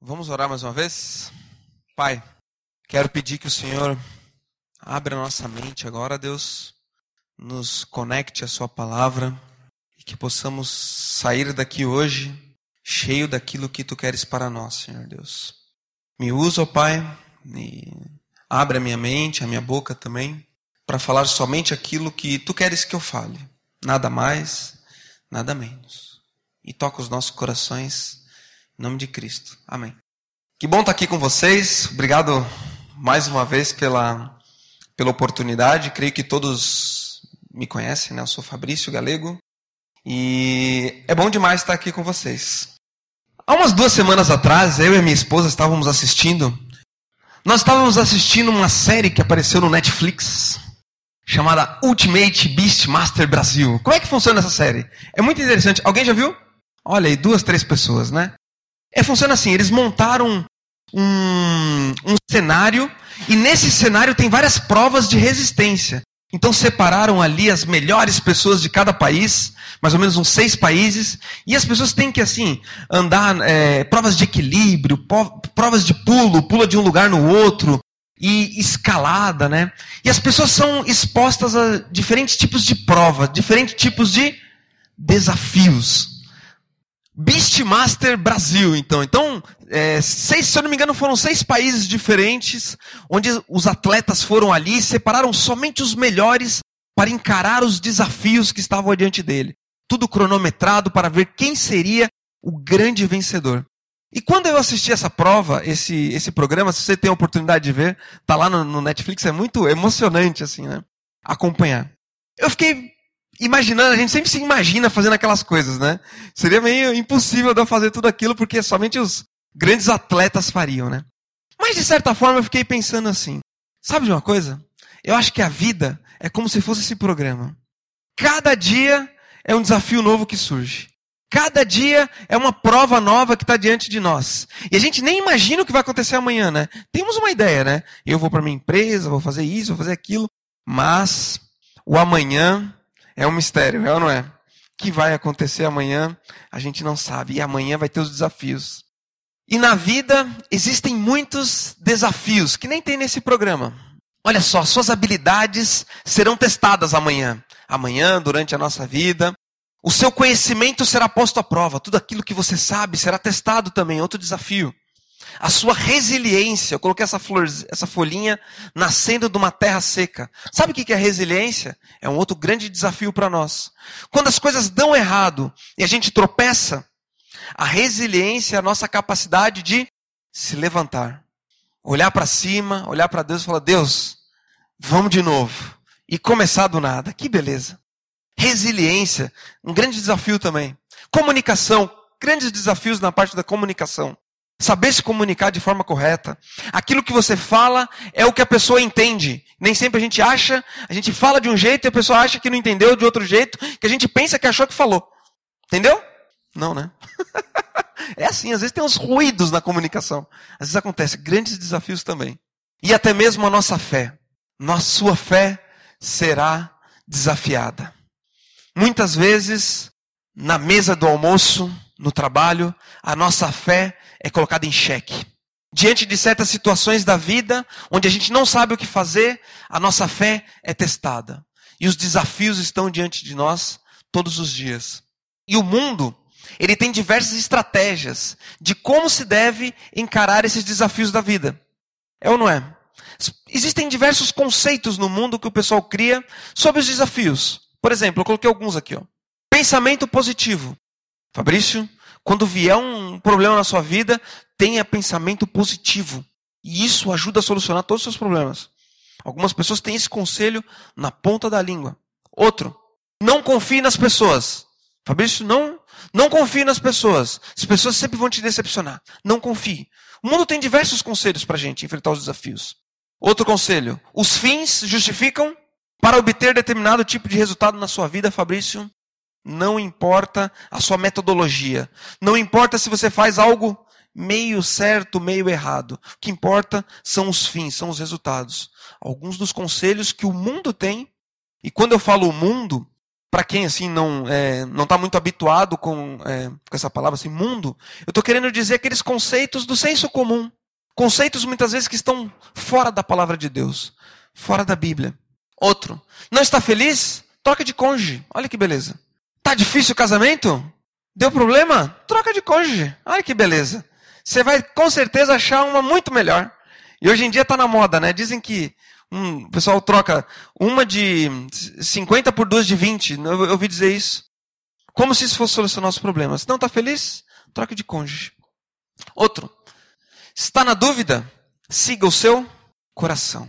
Vamos orar mais uma vez? Pai, quero pedir que o Senhor abra nossa mente agora, Deus, nos conecte a Sua palavra e que possamos sair daqui hoje cheio daquilo que Tu queres para nós, Senhor Deus. Me usa, ó Pai, e abre a minha mente, a minha boca também, para falar somente aquilo que Tu queres que eu fale, nada mais, nada menos. E toca os nossos corações em nome de Cristo. Amém. Que bom estar aqui com vocês. Obrigado mais uma vez pela, pela oportunidade. Creio que todos me conhecem, né? Eu sou Fabrício Galego. E é bom demais estar aqui com vocês. Há umas duas semanas atrás, eu e minha esposa estávamos assistindo. Nós estávamos assistindo uma série que apareceu no Netflix chamada Ultimate Beastmaster Brasil. Como é que funciona essa série? É muito interessante. Alguém já viu? Olha aí, duas, três pessoas, né? É, funciona assim: eles montaram um, um cenário, e nesse cenário tem várias provas de resistência. Então separaram ali as melhores pessoas de cada país, mais ou menos uns seis países, e as pessoas têm que assim andar é, provas de equilíbrio, provas de pulo, pula de um lugar no outro e escalada, né? E as pessoas são expostas a diferentes tipos de prova, diferentes tipos de desafios. Beastmaster Brasil, então. Então, é, seis, se eu não me engano, foram seis países diferentes, onde os atletas foram ali e separaram somente os melhores para encarar os desafios que estavam diante dele. Tudo cronometrado para ver quem seria o grande vencedor. E quando eu assisti essa prova, esse, esse programa, se você tem a oportunidade de ver, tá lá no, no Netflix, é muito emocionante, assim, né? Acompanhar. Eu fiquei imaginando, a gente sempre se imagina fazendo aquelas coisas, né? Seria meio impossível de eu fazer tudo aquilo porque somente os grandes atletas fariam, né? Mas de certa forma eu fiquei pensando assim: sabe de uma coisa? Eu acho que a vida é como se fosse esse programa. Cada dia é um desafio novo que surge. Cada dia é uma prova nova que está diante de nós. E a gente nem imagina o que vai acontecer amanhã, né? Temos uma ideia, né? Eu vou para minha empresa, vou fazer isso, vou fazer aquilo. Mas o amanhã é um mistério, é ou não é? O que vai acontecer amanhã, a gente não sabe. E amanhã vai ter os desafios. E na vida existem muitos desafios que nem tem nesse programa. Olha só, suas habilidades serão testadas amanhã. Amanhã, durante a nossa vida. O seu conhecimento será posto à prova. Tudo aquilo que você sabe será testado também. Outro desafio a sua resiliência. Eu coloquei essa, flor, essa folhinha nascendo de uma terra seca. Sabe o que é resiliência? É um outro grande desafio para nós. Quando as coisas dão errado e a gente tropeça, a resiliência é a nossa capacidade de se levantar, olhar para cima, olhar para Deus e falar: Deus, vamos de novo. E começar do nada. Que beleza. Resiliência, um grande desafio também. Comunicação, grandes desafios na parte da comunicação. Saber se comunicar de forma correta. Aquilo que você fala é o que a pessoa entende. Nem sempre a gente acha, a gente fala de um jeito e a pessoa acha que não entendeu de outro jeito, que a gente pensa que achou que falou. Entendeu? Não, né? é assim, às vezes tem uns ruídos na comunicação. Às vezes acontece grandes desafios também. E até mesmo a nossa fé. Nossa sua fé será desafiada. Muitas vezes, na mesa do almoço, no trabalho, a nossa fé é colocada em xeque. Diante de certas situações da vida, onde a gente não sabe o que fazer, a nossa fé é testada. E os desafios estão diante de nós todos os dias. E o mundo, ele tem diversas estratégias de como se deve encarar esses desafios da vida. É ou não é? Existem diversos conceitos no mundo que o pessoal cria sobre os desafios. Por exemplo, eu coloquei alguns aqui. Ó. Pensamento positivo. Fabrício, quando vier um problema na sua vida, tenha pensamento positivo. E isso ajuda a solucionar todos os seus problemas. Algumas pessoas têm esse conselho na ponta da língua. Outro, não confie nas pessoas. Fabrício, não, não confie nas pessoas. As pessoas sempre vão te decepcionar. Não confie. O mundo tem diversos conselhos para a gente enfrentar os desafios. Outro conselho: os fins justificam para obter determinado tipo de resultado na sua vida, Fabrício. Não importa a sua metodologia. Não importa se você faz algo meio certo, meio errado. O que importa são os fins, são os resultados. Alguns dos conselhos que o mundo tem, e quando eu falo mundo, para quem assim não é, não está muito habituado com, é, com essa palavra assim, mundo, eu estou querendo dizer aqueles conceitos do senso comum. Conceitos muitas vezes que estão fora da palavra de Deus, fora da Bíblia. Outro, não está feliz? Troca de cônjuge. Olha que beleza. Tá difícil o casamento? Deu problema? Troca de cônjuge. Olha que beleza. Você vai com certeza achar uma muito melhor. E hoje em dia está na moda, né? Dizem que o pessoal troca uma de 50 por duas de 20. Eu, eu ouvi dizer isso. Como se isso fosse solucionar os problemas. Não está feliz? Troque de cônjuge. Outro. Está na dúvida? Siga o seu coração.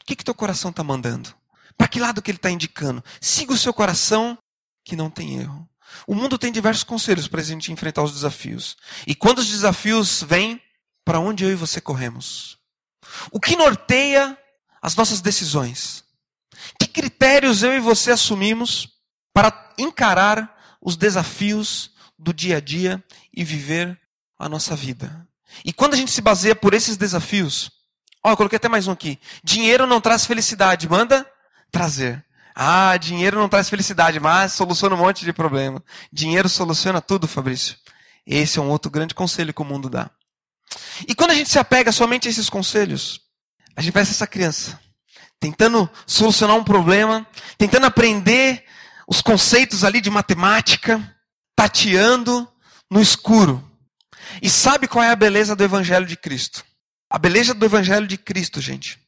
O que, que teu coração está mandando? Para que lado que ele está indicando? Siga o seu coração que não tem erro. O mundo tem diversos conselhos para a gente enfrentar os desafios. E quando os desafios vêm, para onde eu e você corremos? O que norteia as nossas decisões? Que critérios eu e você assumimos para encarar os desafios do dia a dia e viver a nossa vida? E quando a gente se baseia por esses desafios, ó, eu coloquei até mais um aqui. Dinheiro não traz felicidade, manda trazer. Ah, dinheiro não traz felicidade, mas soluciona um monte de problema. Dinheiro soluciona tudo, Fabrício. Esse é um outro grande conselho que o mundo dá. E quando a gente se apega somente a esses conselhos, a gente parece essa criança, tentando solucionar um problema, tentando aprender os conceitos ali de matemática, tateando no escuro. E sabe qual é a beleza do Evangelho de Cristo? A beleza do Evangelho de Cristo, gente,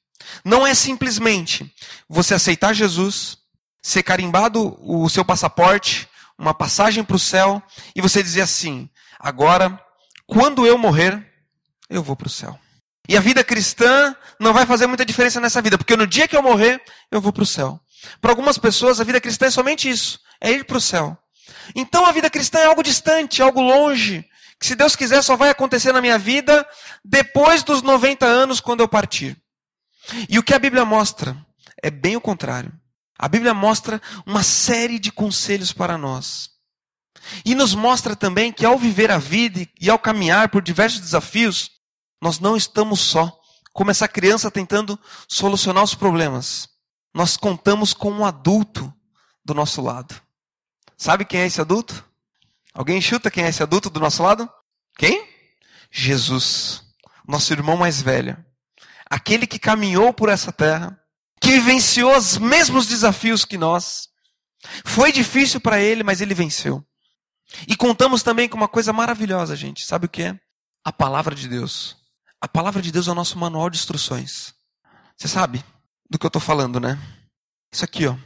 não é simplesmente você aceitar Jesus, ser carimbado o seu passaporte, uma passagem para o céu, e você dizer assim: agora, quando eu morrer, eu vou para o céu. E a vida cristã não vai fazer muita diferença nessa vida, porque no dia que eu morrer, eu vou para o céu. Para algumas pessoas, a vida cristã é somente isso: é ir para o céu. Então a vida cristã é algo distante, algo longe, que se Deus quiser só vai acontecer na minha vida depois dos 90 anos, quando eu partir. E o que a Bíblia mostra é bem o contrário. A Bíblia mostra uma série de conselhos para nós. E nos mostra também que ao viver a vida e ao caminhar por diversos desafios, nós não estamos só, como essa criança tentando solucionar os problemas. Nós contamos com um adulto do nosso lado. Sabe quem é esse adulto? Alguém chuta quem é esse adulto do nosso lado? Quem? Jesus, nosso irmão mais velho. Aquele que caminhou por essa terra, que vivenciou os mesmos desafios que nós. Foi difícil para ele, mas ele venceu. E contamos também com uma coisa maravilhosa, gente. Sabe o que é? A palavra de Deus. A palavra de Deus é o nosso manual de instruções. Você sabe do que eu estou falando, né? Isso aqui, ó.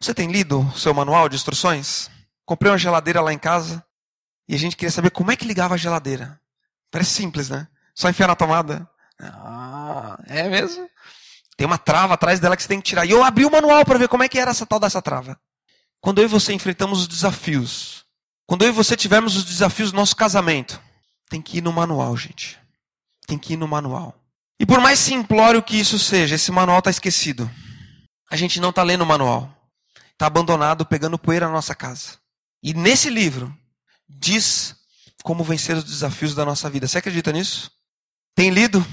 Você tem lido o seu manual de instruções? Comprei uma geladeira lá em casa e a gente queria saber como é que ligava a geladeira. Parece simples, né? Só enfiar na tomada. Ah, é mesmo? Tem uma trava atrás dela que você tem que tirar. E eu abri o manual para ver como é que era essa tal dessa trava. Quando eu e você enfrentamos os desafios, quando eu e você tivermos os desafios do nosso casamento, tem que ir no manual, gente. Tem que ir no manual. E por mais simplório que isso seja, esse manual está esquecido. A gente não está lendo o manual. Está abandonado, pegando poeira na nossa casa. E nesse livro, diz como vencer os desafios da nossa vida. Você acredita nisso? Tem lido?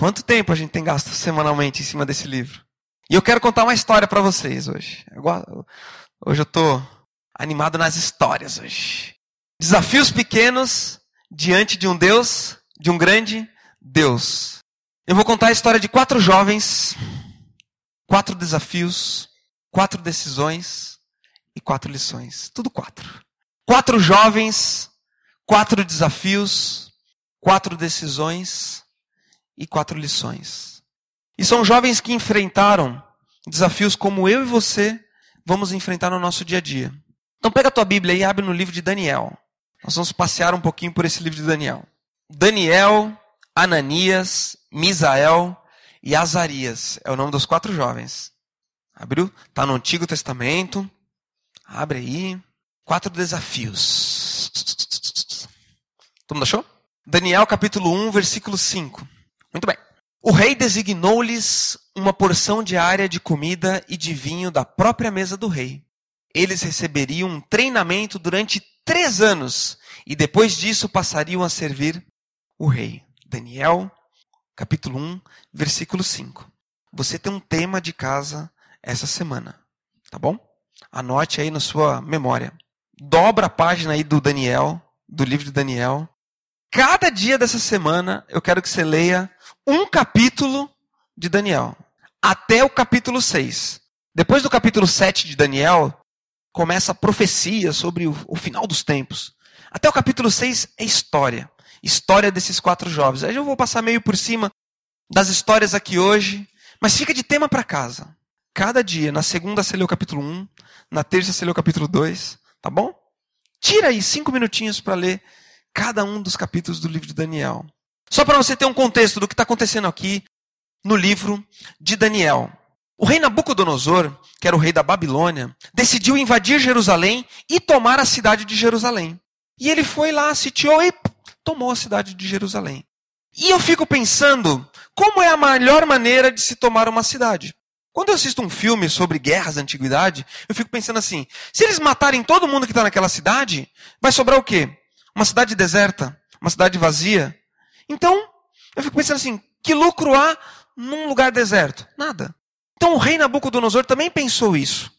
Quanto tempo a gente tem gasto semanalmente em cima desse livro? E eu quero contar uma história para vocês hoje. Hoje eu estou animado nas histórias hoje. Desafios pequenos diante de um Deus, de um grande Deus. Eu vou contar a história de quatro jovens, quatro desafios, quatro decisões e quatro lições. Tudo quatro. Quatro jovens, quatro desafios, quatro decisões e quatro lições. E são jovens que enfrentaram desafios como eu e você vamos enfrentar no nosso dia a dia. Então pega a tua Bíblia e abre no livro de Daniel. Nós vamos passear um pouquinho por esse livro de Daniel. Daniel, Ananias, Misael e Azarias. É o nome dos quatro jovens. Abriu? Está no Antigo Testamento. Abre aí. Quatro desafios. Todo mundo achou? Daniel capítulo 1, versículo 5. Muito bem. O rei designou-lhes uma porção diária de comida e de vinho da própria mesa do rei eles receberiam um treinamento durante três anos e depois disso passariam a servir o rei. Daniel, capítulo 1, versículo 5. Você tem um tema de casa essa semana, tá bom? Anote aí na sua memória. Dobra a página aí do Daniel, do livro de Daniel. Cada dia dessa semana eu quero que você leia um capítulo de Daniel, até o capítulo 6. Depois do capítulo 7 de Daniel, começa a profecia sobre o, o final dos tempos. Até o capítulo 6 é história. História desses quatro jovens. Aí eu vou passar meio por cima das histórias aqui hoje, mas fica de tema para casa. Cada dia, na segunda você lê o capítulo 1, na terça você lê o capítulo 2, tá bom? Tira aí cinco minutinhos para ler cada um dos capítulos do livro de Daniel. Só para você ter um contexto do que está acontecendo aqui no livro de Daniel. O rei Nabucodonosor, que era o rei da Babilônia, decidiu invadir Jerusalém e tomar a cidade de Jerusalém. E ele foi lá, sitiou e tomou a cidade de Jerusalém. E eu fico pensando, como é a melhor maneira de se tomar uma cidade? Quando eu assisto um filme sobre guerras da antiguidade, eu fico pensando assim: se eles matarem todo mundo que está naquela cidade, vai sobrar o quê? Uma cidade deserta, uma cidade vazia. Então, eu fico pensando assim: que lucro há num lugar deserto? Nada. Então o rei Nabucodonosor também pensou isso.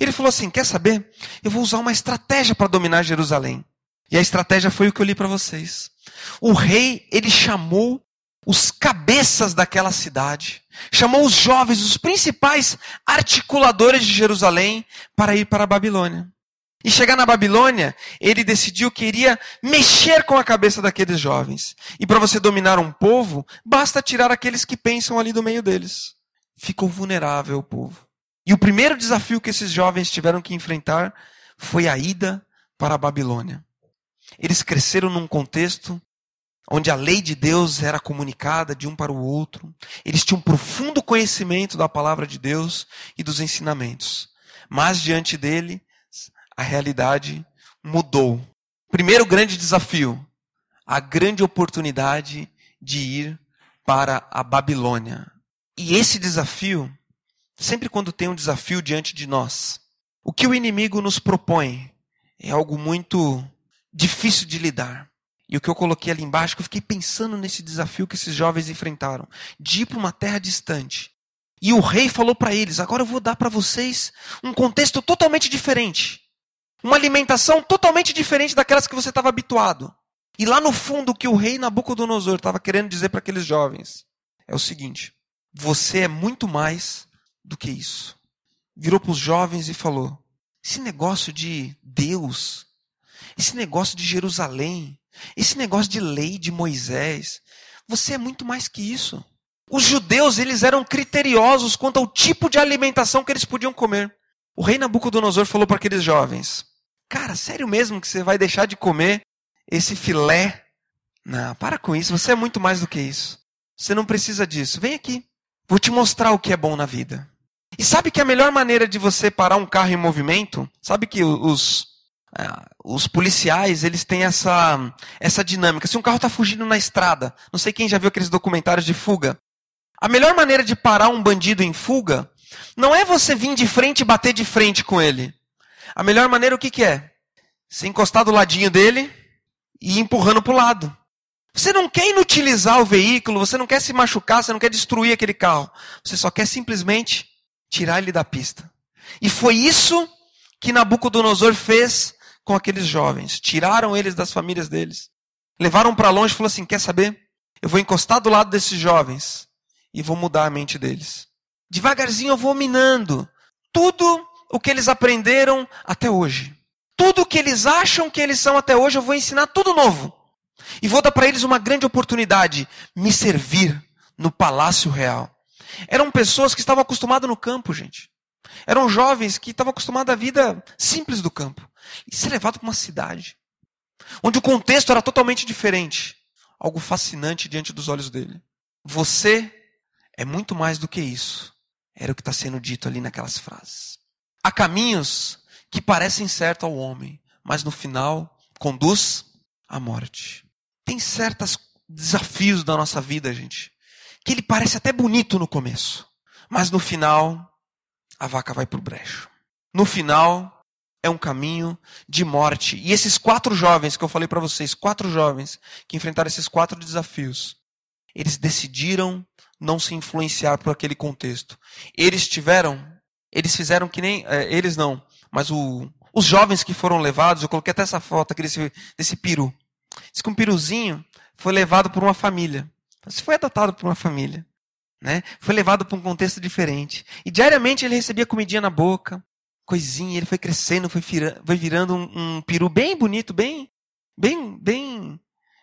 Ele falou assim: quer saber? Eu vou usar uma estratégia para dominar Jerusalém. E a estratégia foi o que eu li para vocês. O rei, ele chamou os cabeças daquela cidade, chamou os jovens, os principais articuladores de Jerusalém, para ir para a Babilônia. E chegar na Babilônia, ele decidiu que iria mexer com a cabeça daqueles jovens. E para você dominar um povo, basta tirar aqueles que pensam ali do meio deles. Ficou vulnerável o povo. E o primeiro desafio que esses jovens tiveram que enfrentar foi a ida para a Babilônia. Eles cresceram num contexto onde a lei de Deus era comunicada de um para o outro. Eles tinham um profundo conhecimento da palavra de Deus e dos ensinamentos. Mas diante dele, a realidade mudou. Primeiro grande desafio, a grande oportunidade de ir para a Babilônia. E esse desafio, sempre quando tem um desafio diante de nós, o que o inimigo nos propõe é algo muito difícil de lidar. E o que eu coloquei ali embaixo, que eu fiquei pensando nesse desafio que esses jovens enfrentaram, de ir para uma terra distante. E o rei falou para eles: agora eu vou dar para vocês um contexto totalmente diferente. Uma alimentação totalmente diferente daquelas que você estava habituado. E lá no fundo, o que o rei Nabucodonosor estava querendo dizer para aqueles jovens é o seguinte: você é muito mais do que isso. Virou para os jovens e falou: esse negócio de Deus esse negócio de Jerusalém, esse negócio de lei de Moisés, você é muito mais que isso. Os judeus, eles eram criteriosos quanto ao tipo de alimentação que eles podiam comer. O rei Nabucodonosor falou para aqueles jovens: Cara, sério mesmo que você vai deixar de comer esse filé? Não, para com isso, você é muito mais do que isso. Você não precisa disso. Vem aqui. Vou te mostrar o que é bom na vida. E sabe que a melhor maneira de você parar um carro em movimento? Sabe que os, é, os policiais, eles têm essa, essa dinâmica. Se um carro está fugindo na estrada, não sei quem já viu aqueles documentários de fuga. A melhor maneira de parar um bandido em fuga não é você vir de frente e bater de frente com ele. A melhor maneira o que, que é? Você encostar do ladinho dele e ir empurrando para o lado. Você não quer inutilizar o veículo, você não quer se machucar, você não quer destruir aquele carro. Você só quer simplesmente tirar ele da pista. E foi isso que Nabucodonosor fez com aqueles jovens, tiraram eles das famílias deles, levaram para longe e falou assim: quer saber? Eu vou encostar do lado desses jovens e vou mudar a mente deles. Devagarzinho eu vou minando tudo o que eles aprenderam até hoje. Tudo o que eles acham que eles são até hoje, eu vou ensinar tudo novo. E vou dar para eles uma grande oportunidade, me servir no palácio real. Eram pessoas que estavam acostumadas no campo, gente. Eram jovens que estavam acostumados à vida simples do campo. E ser levado para uma cidade, onde o contexto era totalmente diferente. Algo fascinante diante dos olhos dele. Você é muito mais do que isso. Era o que está sendo dito ali naquelas frases. Há caminhos que parecem certo ao homem, mas no final conduz à morte. Tem certos desafios da nossa vida, gente, que ele parece até bonito no começo, mas no final a vaca vai para o brecho. No final, é um caminho de morte. E esses quatro jovens que eu falei para vocês, quatro jovens que enfrentaram esses quatro desafios, eles decidiram não se influenciar por aquele contexto. Eles tiveram, eles fizeram que nem, é, eles não, mas o, os jovens que foram levados, eu coloquei até essa foto aqui desse, desse peru. Diz que um piruzinho foi levado por uma família. Você foi adotado por uma família. Né? Foi levado para um contexto diferente. E diariamente ele recebia comidinha na boca, coisinha, ele foi crescendo, foi, virando, foi virando um, um peru bem bonito, bem, bem, bem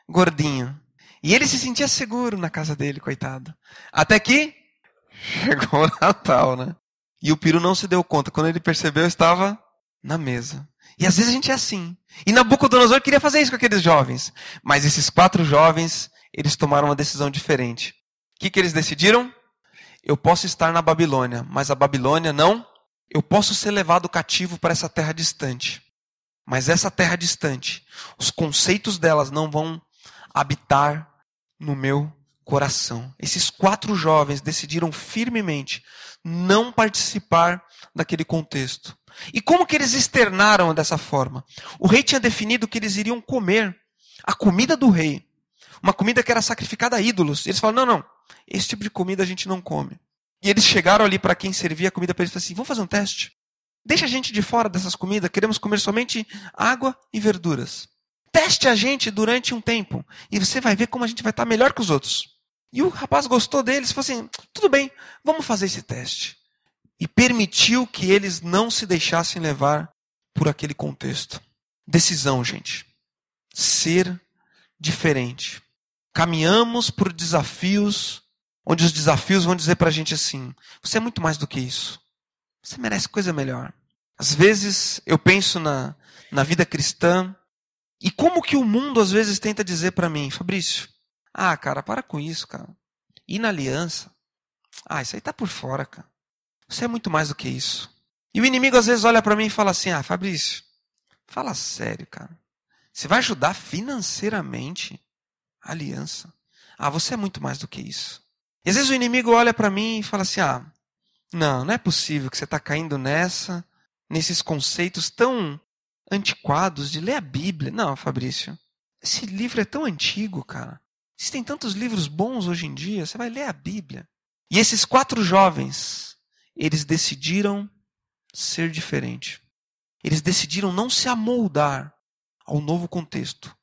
gordinho. E ele se sentia seguro na casa dele, coitado. Até que chegou o Natal, né? E o peru não se deu conta. Quando ele percebeu, estava na mesa. E às vezes a gente é assim. E Nabucodonosor queria fazer isso com aqueles jovens. Mas esses quatro jovens, eles tomaram uma decisão diferente. O que, que eles decidiram? Eu posso estar na Babilônia, mas a Babilônia não. Eu posso ser levado cativo para essa terra distante. Mas essa terra distante, os conceitos delas não vão habitar no meu coração. Esses quatro jovens decidiram firmemente não participar daquele contexto. E como que eles externaram dessa forma? O rei tinha definido que eles iriam comer a comida do rei. Uma comida que era sacrificada a ídolos. E eles falaram: não, não, esse tipo de comida a gente não come. E eles chegaram ali para quem servia a comida para eles e falaram assim: vamos fazer um teste? Deixa a gente de fora dessas comidas, queremos comer somente água e verduras. Teste a gente durante um tempo e você vai ver como a gente vai estar melhor que os outros. E o rapaz gostou deles e falou assim: tudo bem, vamos fazer esse teste. E permitiu que eles não se deixassem levar por aquele contexto. Decisão, gente. Ser diferente. Caminhamos por desafios, onde os desafios vão dizer para a gente assim: você é muito mais do que isso. Você merece coisa melhor. Às vezes eu penso na, na vida cristã e como que o mundo às vezes tenta dizer para mim, Fabrício, ah, cara, para com isso, cara. E na aliança? Ah, isso aí tá por fora, cara. Você é muito mais do que isso. E o inimigo às vezes olha para mim e fala assim: Ah, Fabrício, fala sério, cara. Você vai ajudar financeiramente a aliança? Ah, você é muito mais do que isso. E às vezes o inimigo olha para mim e fala assim: Ah, não, não é possível que você está caindo nessa, nesses conceitos tão antiquados de ler a Bíblia. Não, Fabrício, esse livro é tão antigo, cara. Existem tantos livros bons hoje em dia, você vai ler a Bíblia. E esses quatro jovens, eles decidiram ser diferente. Eles decidiram não se amoldar ao novo contexto.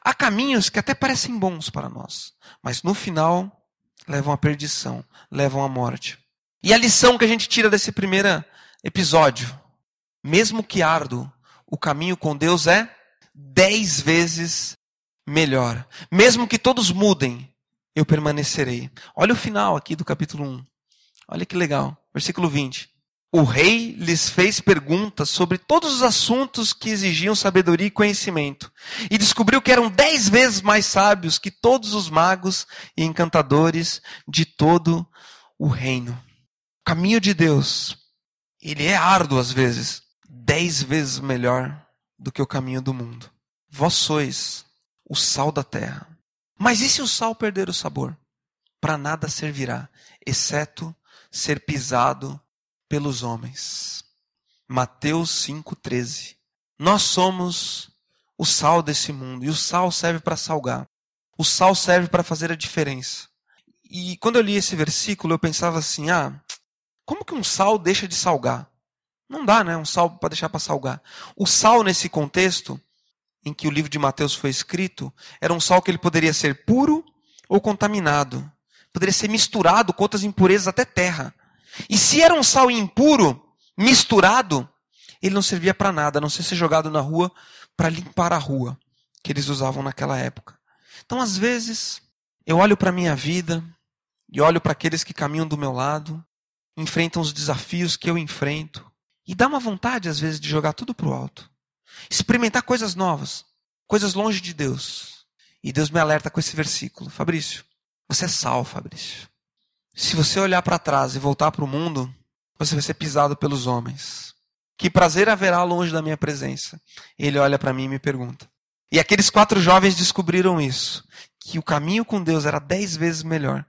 Há caminhos que até parecem bons para nós, mas no final levam à perdição, levam à morte. E a lição que a gente tira desse primeiro episódio, mesmo que árduo, o caminho com Deus é dez vezes melhor. Mesmo que todos mudem, eu permanecerei. Olha o final aqui do capítulo 1. Olha que legal. Versículo 20. O rei lhes fez perguntas sobre todos os assuntos que exigiam sabedoria e conhecimento, e descobriu que eram dez vezes mais sábios que todos os magos e encantadores de todo o reino. O caminho de Deus, ele é árduo às vezes, dez vezes melhor do que o caminho do mundo. Vós sois o sal da terra. Mas e se o sal perder o sabor? Para nada servirá, exceto ser pisado pelos homens. Mateus 5,13. Nós somos o sal desse mundo, e o sal serve para salgar. O sal serve para fazer a diferença. E quando eu li esse versículo, eu pensava assim: ah, como que um sal deixa de salgar? Não dá, né? Um sal para deixar para salgar. O sal, nesse contexto, em que o livro de Mateus foi escrito, era um sal que ele poderia ser puro ou contaminado. Poderia ser misturado com outras impurezas até terra. E se era um sal impuro, misturado, ele não servia para nada, a não ser ser jogado na rua para limpar a rua, que eles usavam naquela época. Então, às vezes, eu olho para a minha vida e olho para aqueles que caminham do meu lado, enfrentam os desafios que eu enfrento, e dá uma vontade, às vezes, de jogar tudo para o alto. Experimentar coisas novas, coisas longe de Deus. E Deus me alerta com esse versículo: Fabrício, você é sal, Fabrício. Se você olhar para trás e voltar para o mundo, você vai ser pisado pelos homens. Que prazer haverá longe da minha presença? Ele olha para mim e me pergunta. E aqueles quatro jovens descobriram isso: que o caminho com Deus era dez vezes melhor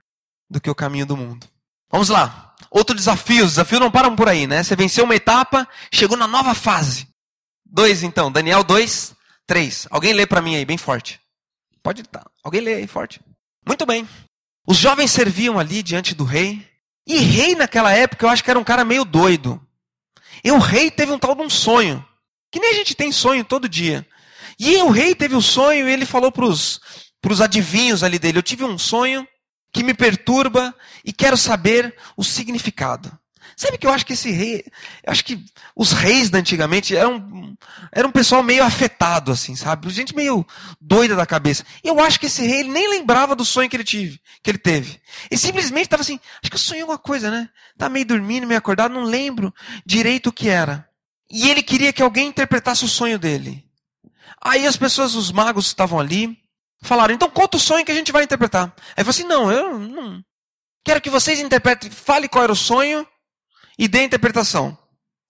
do que o caminho do mundo. Vamos lá. Outro desafio. Os desafios não param por aí, né? Você venceu uma etapa, chegou na nova fase. 2 então, Daniel 2, 3. Alguém lê para mim aí, bem forte. Pode estar. Alguém lê aí forte. Muito bem. Os jovens serviam ali diante do rei. E rei naquela época eu acho que era um cara meio doido. E o rei teve um tal de um sonho. Que nem a gente tem sonho todo dia. E o rei teve o um sonho e ele falou para os adivinhos ali dele: Eu tive um sonho que me perturba e quero saber o significado. Sabe que eu acho que esse rei, eu acho que os reis da antigamente eram, eram um pessoal meio afetado, assim, sabe? Gente meio doida da cabeça. Eu acho que esse rei ele nem lembrava do sonho que ele, tive, que ele teve. Ele simplesmente estava assim, acho que eu sonhei alguma coisa, né? Tá meio dormindo, meio acordado, não lembro direito o que era. E ele queria que alguém interpretasse o sonho dele. Aí as pessoas, os magos estavam ali, falaram, então conta o sonho que a gente vai interpretar. Aí ele falou assim, não, eu não. Quero que vocês interpretem, fale qual era o sonho e dê a interpretação.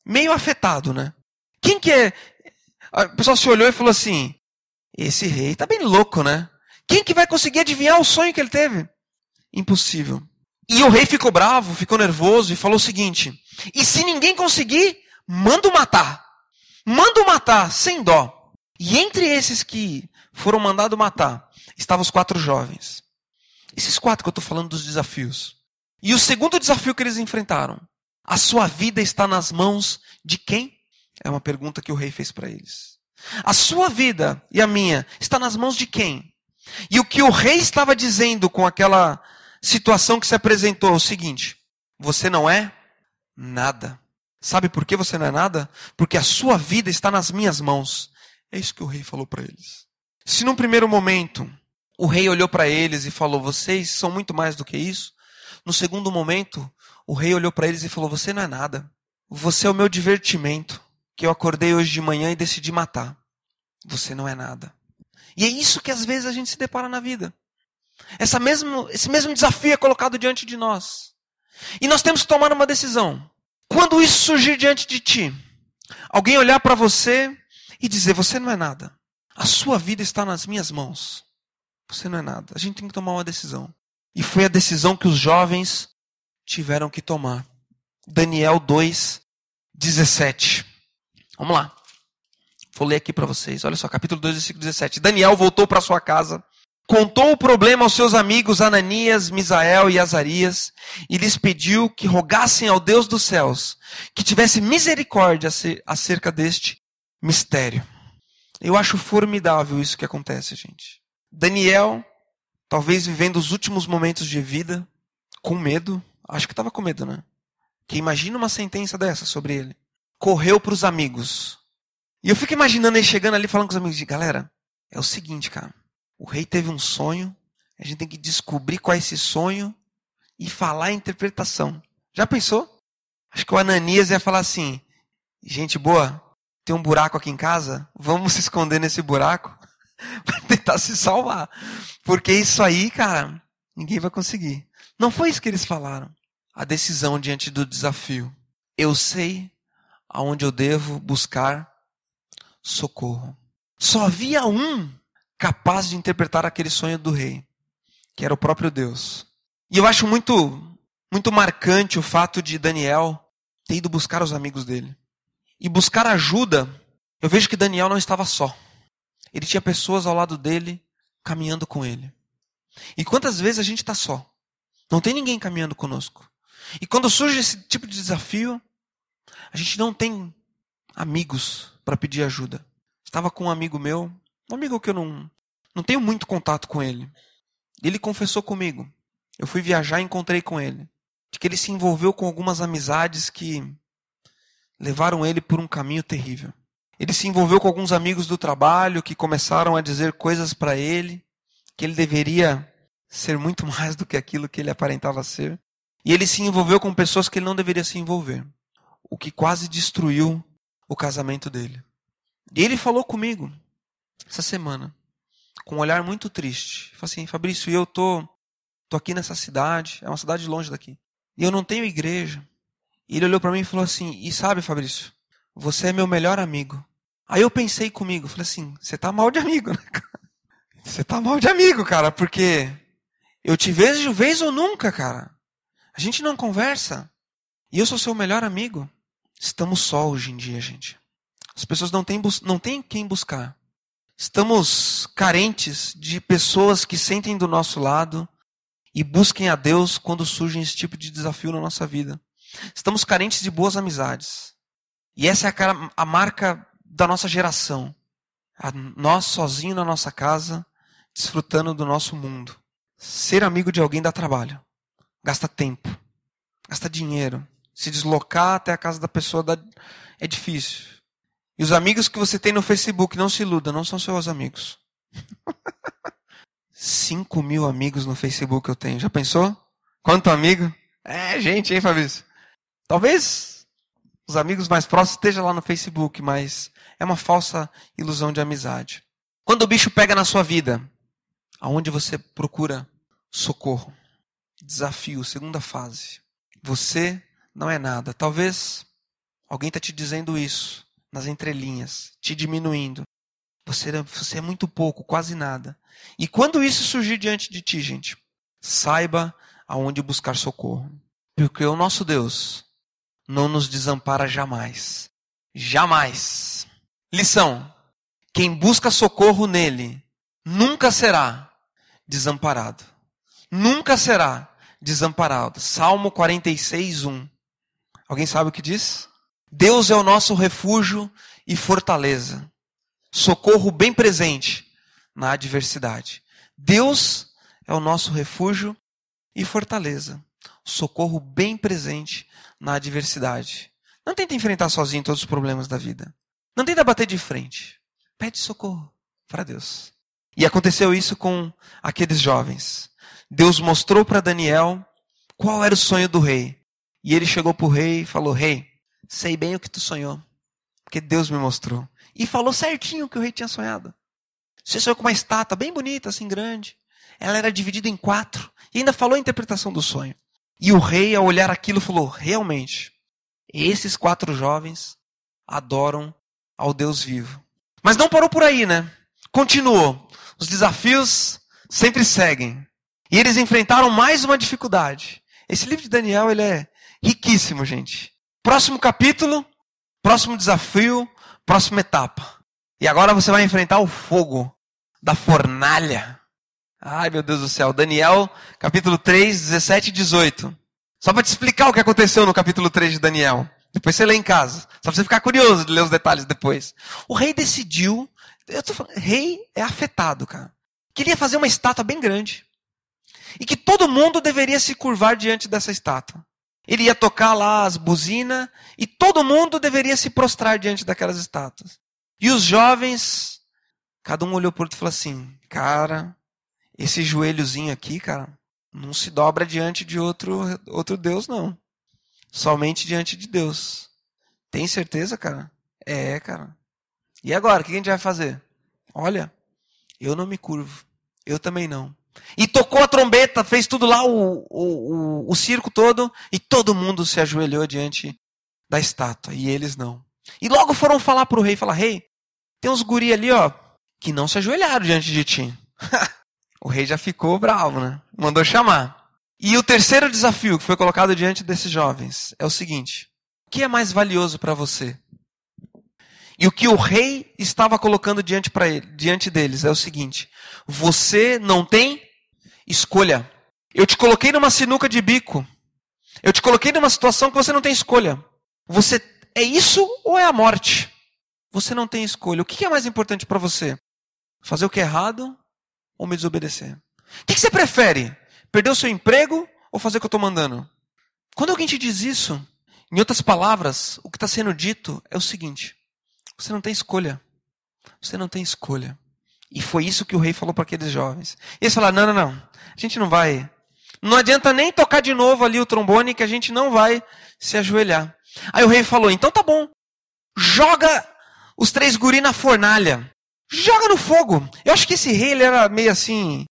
Meio afetado, né? Quem que é? O pessoal se olhou e falou assim: esse rei tá bem louco, né? Quem que vai conseguir adivinhar o sonho que ele teve? Impossível. E o rei ficou bravo, ficou nervoso e falou o seguinte: e se ninguém conseguir, manda matar. Manda matar, sem dó. E entre esses que foram mandados matar, estavam os quatro jovens. Esses quatro que eu estou falando dos desafios. E o segundo desafio que eles enfrentaram a sua vida está nas mãos de quem? É uma pergunta que o rei fez para eles. A sua vida e a minha está nas mãos de quem? E o que o rei estava dizendo com aquela situação que se apresentou é o seguinte: você não é nada. Sabe por que você não é nada? Porque a sua vida está nas minhas mãos. É isso que o rei falou para eles. Se num primeiro momento o rei olhou para eles e falou: vocês são muito mais do que isso. No segundo momento, o rei olhou para eles e falou: Você não é nada. Você é o meu divertimento, que eu acordei hoje de manhã e decidi matar. Você não é nada. E é isso que às vezes a gente se depara na vida. Essa mesmo, esse mesmo desafio é colocado diante de nós. E nós temos que tomar uma decisão. Quando isso surgir diante de ti, alguém olhar para você e dizer: Você não é nada. A sua vida está nas minhas mãos. Você não é nada. A gente tem que tomar uma decisão. E foi a decisão que os jovens tiveram que tomar. Daniel 2, 17. Vamos lá. Vou ler aqui para vocês. Olha só, capítulo 2, versículo 17. Daniel voltou para sua casa, contou o problema aos seus amigos Ananias, Misael e Azarias, e lhes pediu que rogassem ao Deus dos céus que tivesse misericórdia acerca deste mistério. Eu acho formidável isso que acontece, gente. Daniel, talvez vivendo os últimos momentos de vida, com medo, Acho que estava com medo, né? Que imagina uma sentença dessa sobre ele. Correu para os amigos. E eu fico imaginando ele chegando ali falando com os amigos: galera, é o seguinte, cara. O rei teve um sonho. A gente tem que descobrir qual é esse sonho e falar a interpretação. Já pensou? Acho que o Ananias ia falar assim: gente boa, tem um buraco aqui em casa, vamos se esconder nesse buraco para tentar se salvar. Porque isso aí, cara, ninguém vai conseguir. Não foi isso que eles falaram. A decisão diante do desafio. Eu sei aonde eu devo buscar socorro. Só havia um capaz de interpretar aquele sonho do rei, que era o próprio Deus. E eu acho muito muito marcante o fato de Daniel ter ido buscar os amigos dele. E buscar ajuda, eu vejo que Daniel não estava só. Ele tinha pessoas ao lado dele caminhando com ele. E quantas vezes a gente está só? Não tem ninguém caminhando conosco. E quando surge esse tipo de desafio, a gente não tem amigos para pedir ajuda. Estava com um amigo meu, um amigo que eu não, não tenho muito contato com ele. Ele confessou comigo. Eu fui viajar e encontrei com ele. De que ele se envolveu com algumas amizades que levaram ele por um caminho terrível. Ele se envolveu com alguns amigos do trabalho que começaram a dizer coisas para ele que ele deveria ser muito mais do que aquilo que ele aparentava ser. E ele se envolveu com pessoas que ele não deveria se envolver, o que quase destruiu o casamento dele. E ele falou comigo essa semana, com um olhar muito triste. Falou assim: Fabrício, eu tô, tô aqui nessa cidade, é uma cidade longe daqui, e eu não tenho igreja. E ele olhou para mim e falou assim: E sabe, Fabrício, você é meu melhor amigo. Aí eu pensei comigo, falei assim: Você tá mal de amigo, né? Você tá mal de amigo, cara, porque eu te vejo vez ou nunca, cara. A gente não conversa. E eu sou seu melhor amigo. Estamos só hoje em dia, gente. As pessoas não têm, não têm quem buscar. Estamos carentes de pessoas que sentem do nosso lado e busquem a Deus quando surge esse tipo de desafio na nossa vida. Estamos carentes de boas amizades. E essa é a, a marca da nossa geração. A nós sozinhos na nossa casa, desfrutando do nosso mundo. Ser amigo de alguém dá trabalho, gasta tempo, gasta dinheiro. Se deslocar até a casa da pessoa dá... é difícil. E os amigos que você tem no Facebook, não se iluda, não são seus amigos. 5 mil amigos no Facebook eu tenho. Já pensou? Quanto amigo? É gente, hein, Fabrício? Talvez os amigos mais próximos estejam lá no Facebook, mas é uma falsa ilusão de amizade. Quando o bicho pega na sua vida, aonde você procura socorro? Desafio, segunda fase. Você não é nada. Talvez alguém está te dizendo isso nas entrelinhas, te diminuindo. Você, você é muito pouco, quase nada. E quando isso surgir diante de ti, gente, saiba aonde buscar socorro. Porque o nosso Deus não nos desampara jamais. Jamais. Lição: quem busca socorro nele nunca será desamparado. Nunca será desamparado. Salmo 46, 1. Alguém sabe o que diz? Deus é o nosso refúgio e fortaleza. Socorro bem presente na adversidade. Deus é o nosso refúgio e fortaleza. Socorro bem presente na adversidade. Não tenta enfrentar sozinho todos os problemas da vida. Não tenta bater de frente. Pede socorro para Deus. E aconteceu isso com aqueles jovens. Deus mostrou para Daniel qual era o sonho do rei. E ele chegou para o rei e falou: Rei, sei bem o que tu sonhou, porque Deus me mostrou. E falou certinho o que o rei tinha sonhado. Você sonhou com uma estátua bem bonita, assim grande. Ela era dividida em quatro. E ainda falou a interpretação do sonho. E o rei, ao olhar aquilo, falou: realmente, esses quatro jovens adoram ao Deus vivo. Mas não parou por aí, né? Continuou. Os desafios sempre seguem. E eles enfrentaram mais uma dificuldade. Esse livro de Daniel, ele é riquíssimo, gente. Próximo capítulo, próximo desafio, próxima etapa. E agora você vai enfrentar o fogo da fornalha. Ai, meu Deus do céu. Daniel, capítulo 3, 17 e 18. Só para te explicar o que aconteceu no capítulo 3 de Daniel. Depois você lê em casa. Só para você ficar curioso de ler os detalhes depois. O rei decidiu. Eu tô falando, rei é afetado, cara. Queria fazer uma estátua bem grande. E que todo mundo deveria se curvar diante dessa estátua. Ele ia tocar lá as buzinas e todo mundo deveria se prostrar diante daquelas estátuas. E os jovens, cada um olhou por outro e falou assim: Cara, esse joelhozinho aqui, cara, não se dobra diante de outro, outro Deus, não. Somente diante de Deus. Tem certeza, cara? É, cara. E agora, o que a gente vai fazer? Olha, eu não me curvo. Eu também não. E tocou a trombeta, fez tudo lá, o, o, o, o circo todo, e todo mundo se ajoelhou diante da estátua, e eles não. E logo foram falar para o rei, falar, rei, tem uns guri ali, ó, que não se ajoelharam diante de ti. o rei já ficou bravo, né? Mandou chamar. E o terceiro desafio que foi colocado diante desses jovens é o seguinte: o que é mais valioso para você? E o que o rei estava colocando diante, ele, diante deles é o seguinte: você não tem escolha. Eu te coloquei numa sinuca de bico. Eu te coloquei numa situação que você não tem escolha. Você é isso ou é a morte? Você não tem escolha. O que é mais importante para você? Fazer o que é errado ou me desobedecer? O que você prefere? Perder o seu emprego ou fazer o que eu estou mandando? Quando alguém te diz isso, em outras palavras, o que está sendo dito é o seguinte: você não tem escolha. Você não tem escolha. E foi isso que o rei falou para aqueles jovens. E eles falaram: não, não, não. A gente não vai. Não adianta nem tocar de novo ali o trombone, que a gente não vai se ajoelhar. Aí o rei falou: então tá bom. Joga os três guri na fornalha. Joga no fogo. Eu acho que esse rei ele era meio assim,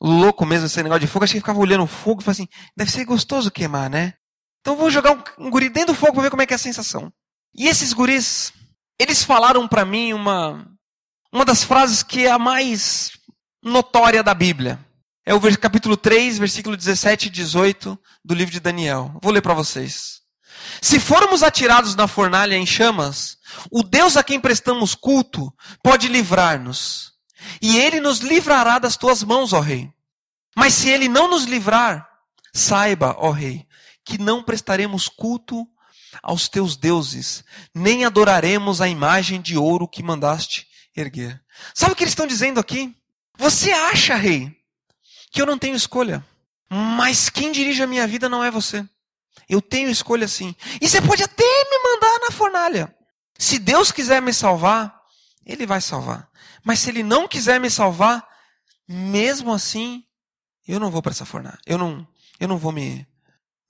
louco mesmo esse negócio de fogo. Acho que ele ficava olhando o fogo e falava assim: deve ser gostoso queimar, né? Então vou jogar um, um guri dentro do fogo para ver como é que é a sensação. E esses guris, eles falaram para mim uma, uma das frases que é a mais notória da Bíblia. É o capítulo 3, versículo 17 e 18 do livro de Daniel. Vou ler para vocês. Se formos atirados na fornalha em chamas, o Deus a quem prestamos culto pode livrar-nos. E ele nos livrará das tuas mãos, ó rei. Mas se ele não nos livrar, saiba, ó rei, que não prestaremos culto aos teus deuses, nem adoraremos a imagem de ouro que mandaste erguer. Sabe o que eles estão dizendo aqui? Você acha, rei, que eu não tenho escolha, mas quem dirige a minha vida não é você. Eu tenho escolha sim. E você pode até me mandar na fornalha. Se Deus quiser me salvar, Ele vai salvar. Mas se Ele não quiser me salvar, mesmo assim, eu não vou para essa fornalha. Eu não, eu não vou me,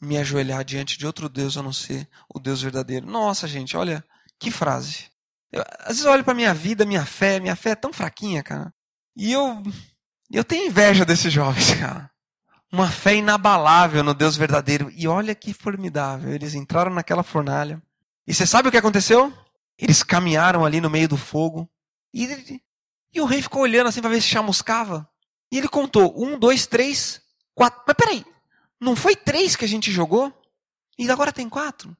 me ajoelhar diante de outro Deus a não ser o Deus verdadeiro. Nossa, gente, olha que frase. Eu, às vezes eu olho para minha vida, minha fé, minha fé é tão fraquinha, cara. E eu, eu tenho inveja desses jovens, cara uma fé inabalável no Deus verdadeiro. E olha que formidável. Eles entraram naquela fornalha. E você sabe o que aconteceu? Eles caminharam ali no meio do fogo. E, e o rei ficou olhando assim para ver se chamuscava. E ele contou: um, dois, três, quatro. Mas peraí, não foi três que a gente jogou? E agora tem quatro?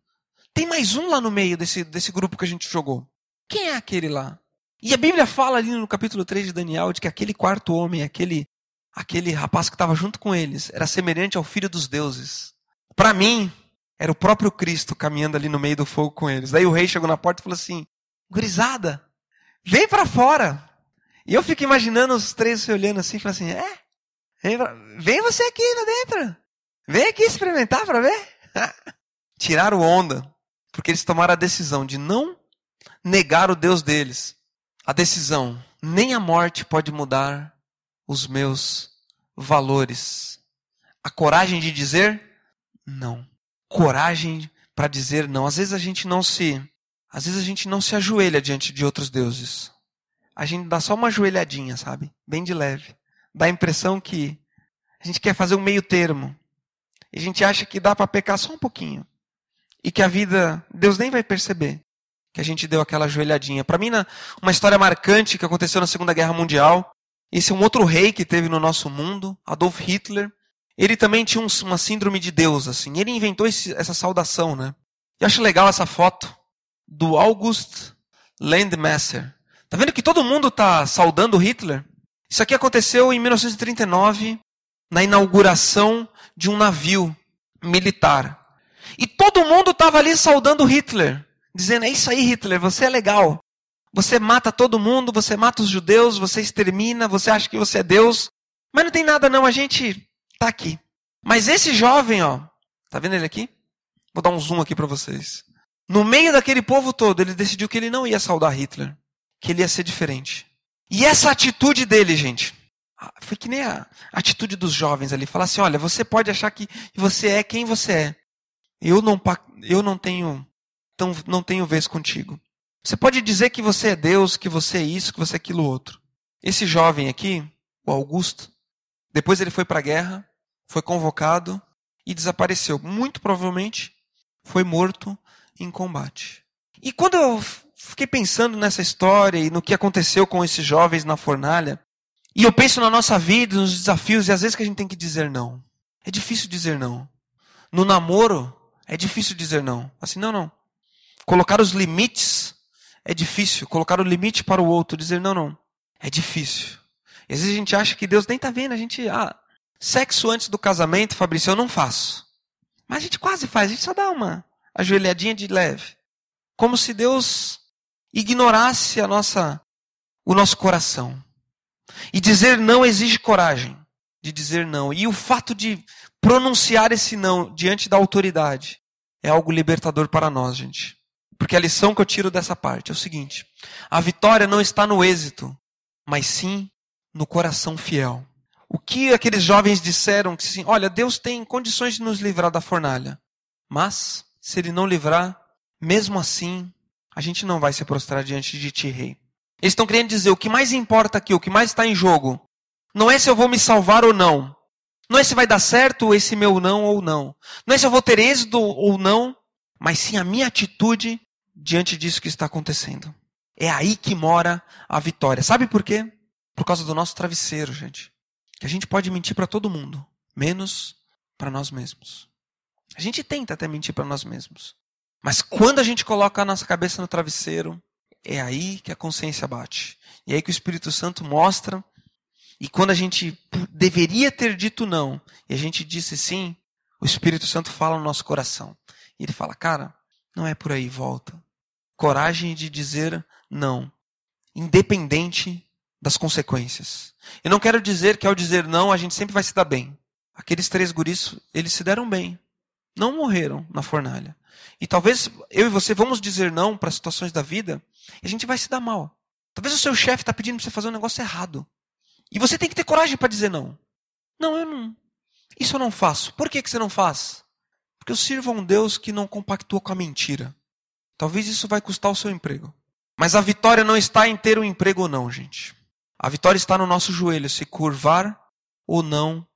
Tem mais um lá no meio desse, desse grupo que a gente jogou. Quem é aquele lá? E a Bíblia fala ali no capítulo 3 de Daniel de que aquele quarto homem, aquele aquele rapaz que estava junto com eles era semelhante ao filho dos deuses. Para mim, era o próprio Cristo caminhando ali no meio do fogo com eles. Daí o rei chegou na porta e falou assim: Gurizada, vem para fora. E eu fico imaginando os três se olhando assim, falando assim: É, vem, pra... vem você aqui lá dentro. Vem aqui experimentar para ver. Tiraram onda, porque eles tomaram a decisão de não negar o Deus deles. A decisão, nem a morte pode mudar os meus valores. A coragem de dizer não. Coragem para dizer não. Às vezes a gente não se, às vezes a gente não se ajoelha diante de outros deuses. A gente dá só uma ajoelhadinha, sabe? Bem de leve. Dá a impressão que a gente quer fazer um meio termo. E a gente acha que dá para pecar só um pouquinho. E que a vida, Deus nem vai perceber que a gente deu aquela ajoelhadinha. Para mim, uma história marcante que aconteceu na Segunda Guerra Mundial, esse é um outro rei que teve no nosso mundo, Adolf Hitler. Ele também tinha um, uma síndrome de Deus, assim. Ele inventou esse, essa saudação, né? Eu acho legal essa foto do August Landmasser. Tá vendo que todo mundo tá saudando Hitler? Isso aqui aconteceu em 1939, na inauguração de um navio militar. E todo mundo estava ali saudando Hitler, dizendo: É isso aí, Hitler, você é legal. Você mata todo mundo, você mata os judeus, você extermina, você acha que você é Deus. Mas não tem nada não, a gente tá aqui. Mas esse jovem, ó, tá vendo ele aqui? Vou dar um zoom aqui para vocês. No meio daquele povo todo, ele decidiu que ele não ia saudar Hitler, que ele ia ser diferente. E essa atitude dele, gente, foi que nem a atitude dos jovens ali, falar assim: olha, você pode achar que você é quem você é. Eu não, eu não tenho, não tenho vez contigo. Você pode dizer que você é Deus, que você é isso, que você é aquilo outro. Esse jovem aqui, o Augusto, depois ele foi para a guerra, foi convocado e desapareceu. Muito provavelmente foi morto em combate. E quando eu fiquei pensando nessa história e no que aconteceu com esses jovens na fornalha, e eu penso na nossa vida, nos desafios e às vezes que a gente tem que dizer não. É difícil dizer não. No namoro, é difícil dizer não. Assim, não, não. Colocar os limites é difícil colocar o limite para o outro, dizer não, não. É difícil. E às vezes a gente acha que Deus nem está vendo, a gente, ah, sexo antes do casamento, Fabrício, eu não faço. Mas a gente quase faz, a gente só dá uma ajoelhadinha de leve. Como se Deus ignorasse a nossa, o nosso coração. E dizer não exige coragem de dizer não. E o fato de pronunciar esse não diante da autoridade é algo libertador para nós, gente. Porque a lição que eu tiro dessa parte é o seguinte: a vitória não está no êxito, mas sim no coração fiel. O que aqueles jovens disseram que assim, olha, Deus tem condições de nos livrar da fornalha, mas se ele não livrar, mesmo assim, a gente não vai se prostrar diante de ti, rei. Eles estão querendo dizer o que mais importa aqui, o que mais está em jogo, não é se eu vou me salvar ou não. Não é se vai dar certo esse meu não ou não. Não é se eu vou ter êxito ou não, mas sim a minha atitude diante disso que está acontecendo. É aí que mora a vitória. Sabe por quê? Por causa do nosso travesseiro, gente. Que a gente pode mentir para todo mundo, menos para nós mesmos. A gente tenta até mentir para nós mesmos. Mas quando a gente coloca a nossa cabeça no travesseiro, é aí que a consciência bate. E é aí que o Espírito Santo mostra. E quando a gente deveria ter dito não, e a gente disse sim, o Espírito Santo fala no nosso coração. E ele fala, cara, Não é por aí, volta. Coragem de dizer não, independente das consequências. Eu não quero dizer que ao dizer não a gente sempre vai se dar bem. Aqueles três guris, eles se deram bem. Não morreram na fornalha. E talvez eu e você vamos dizer não para situações da vida e a gente vai se dar mal. Talvez o seu chefe está pedindo para você fazer um negócio errado. E você tem que ter coragem para dizer não. Não, eu não. Isso eu não faço. Por que, que você não faz? Porque eu sirvo a um Deus que não compactua com a mentira. Talvez isso vai custar o seu emprego. Mas a vitória não está em ter um emprego ou não, gente. A vitória está no nosso joelho, se curvar ou não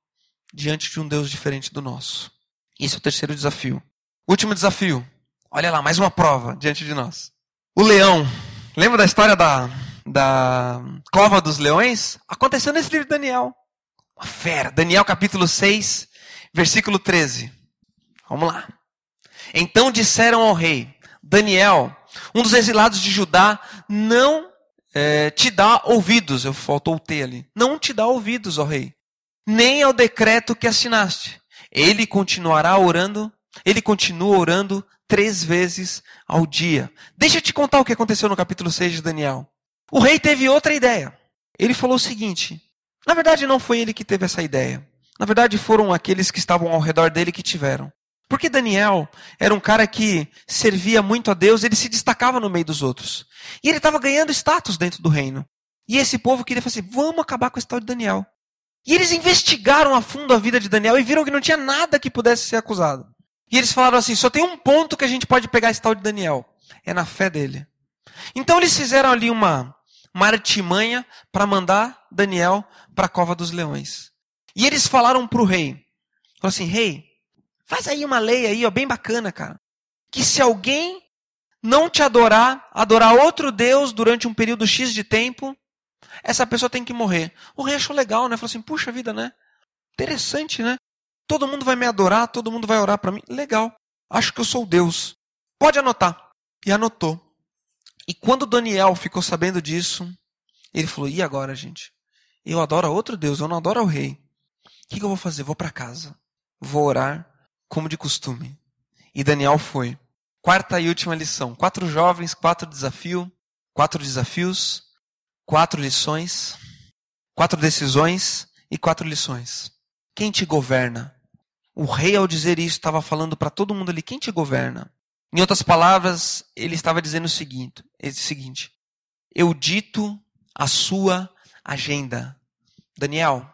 diante de um Deus diferente do nosso. Esse é o terceiro desafio. Último desafio. Olha lá, mais uma prova diante de nós. O leão. Lembra da história da, da cova dos leões? Aconteceu nesse livro de Daniel. Uma fera. Daniel capítulo 6, versículo 13. Vamos lá. Então disseram ao rei, Daniel, um dos exilados de Judá, não é, te dá ouvidos. Eu faltou o T ali. Não te dá ouvidos, ó rei. Nem ao decreto que assinaste. Ele continuará orando, ele continua orando três vezes ao dia. Deixa eu te contar o que aconteceu no capítulo 6 de Daniel. O rei teve outra ideia. Ele falou o seguinte: na verdade, não foi ele que teve essa ideia. Na verdade, foram aqueles que estavam ao redor dele que tiveram. Porque Daniel era um cara que servia muito a Deus, ele se destacava no meio dos outros. E ele estava ganhando status dentro do reino. E esse povo queria fazer, assim, vamos acabar com esse tal de Daniel. E eles investigaram a fundo a vida de Daniel e viram que não tinha nada que pudesse ser acusado. E eles falaram assim: só tem um ponto que a gente pode pegar esse tal de Daniel. É na fé dele. Então eles fizeram ali uma, uma artimanha para mandar Daniel para a cova dos leões. E eles falaram para o rei: falaram assim, rei, faz aí uma lei aí, ó, bem bacana, cara. Que se alguém não te adorar, adorar outro Deus durante um período X de tempo, essa pessoa tem que morrer. O rei achou legal, né? Falou assim: puxa vida, né? Interessante, né? Todo mundo vai me adorar, todo mundo vai orar para mim. Legal. Acho que eu sou Deus. Pode anotar. E anotou. E quando Daniel ficou sabendo disso, ele falou: e agora, gente? Eu adoro outro Deus, eu não adoro o rei. O que, eu vou fazer? Vou para casa. Vou orar como de costume. E Daniel foi. Quarta e última lição. Quatro jovens, quatro desafios, quatro desafios quatro lições, quatro decisões e quatro lições. Quem te governa? O rei, ao dizer isso, estava falando para todo mundo ali: quem te governa? Em outras palavras, ele estava dizendo o seguinte: o seguinte eu dito a sua agenda. Daniel,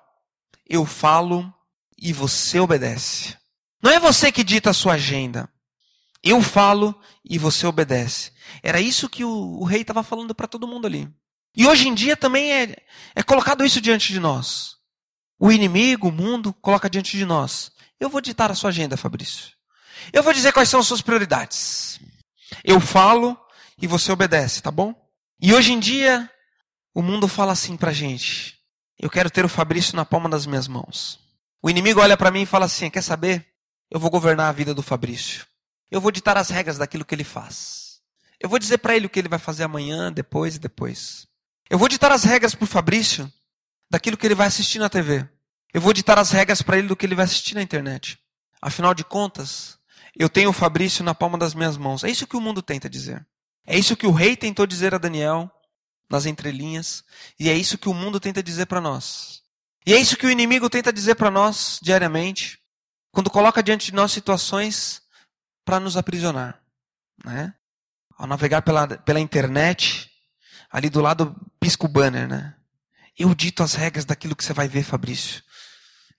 eu falo e você obedece. Não é você que dita a sua agenda. Eu falo e você obedece. Era isso que o, o rei estava falando para todo mundo ali. E hoje em dia também é, é colocado isso diante de nós. O inimigo, o mundo, coloca diante de nós. Eu vou ditar a sua agenda, Fabrício. Eu vou dizer quais são as suas prioridades. Eu falo e você obedece, tá bom? E hoje em dia, o mundo fala assim pra gente: eu quero ter o Fabrício na palma das minhas mãos. O inimigo olha para mim e fala assim: quer saber? Eu vou governar a vida do Fabrício. Eu vou ditar as regras daquilo que ele faz. Eu vou dizer para ele o que ele vai fazer amanhã, depois e depois. Eu vou ditar as regras para o Fabrício daquilo que ele vai assistir na TV. Eu vou ditar as regras para ele do que ele vai assistir na internet. Afinal de contas, eu tenho o Fabrício na palma das minhas mãos. É isso que o mundo tenta dizer. É isso que o rei tentou dizer a Daniel nas entrelinhas. E é isso que o mundo tenta dizer para nós. E é isso que o inimigo tenta dizer para nós diariamente, quando coloca diante de nós situações para nos aprisionar. Né? Ao navegar pela, pela internet, ali do lado pisca o banner, né? Eu dito as regras daquilo que você vai ver, Fabrício.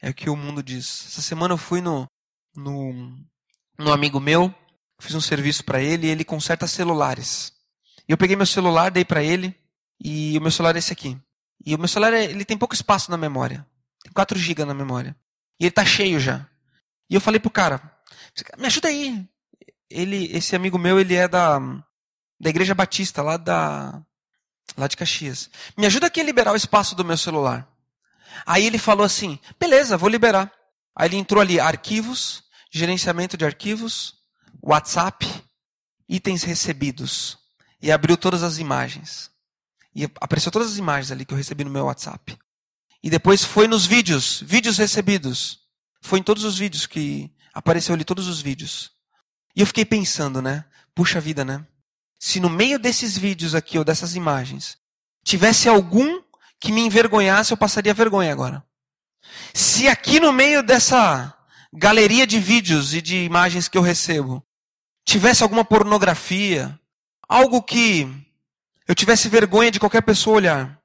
É o que o mundo diz. Essa semana eu fui no, no, no amigo meu, fiz um serviço para ele e ele conserta celulares. Eu peguei meu celular, dei para ele e o meu celular é esse aqui. E o meu celular ele tem pouco espaço na memória. Tem 4 GB na memória. E ele tá cheio já. E eu falei pro cara, me ajuda aí. Ele, esse amigo meu, ele é da da Igreja Batista lá da lá de Caxias. Me ajuda aqui a liberar o espaço do meu celular. Aí ele falou assim: beleza, vou liberar. Aí ele entrou ali, arquivos, gerenciamento de arquivos, WhatsApp, itens recebidos. E abriu todas as imagens. E apareceu todas as imagens ali que eu recebi no meu WhatsApp. E depois foi nos vídeos, vídeos recebidos. Foi em todos os vídeos que apareceu ali todos os vídeos. E eu fiquei pensando, né? Puxa vida, né? Se no meio desses vídeos aqui ou dessas imagens tivesse algum que me envergonhasse, eu passaria vergonha agora. Se aqui no meio dessa galeria de vídeos e de imagens que eu recebo tivesse alguma pornografia, algo que eu tivesse vergonha de qualquer pessoa olhar,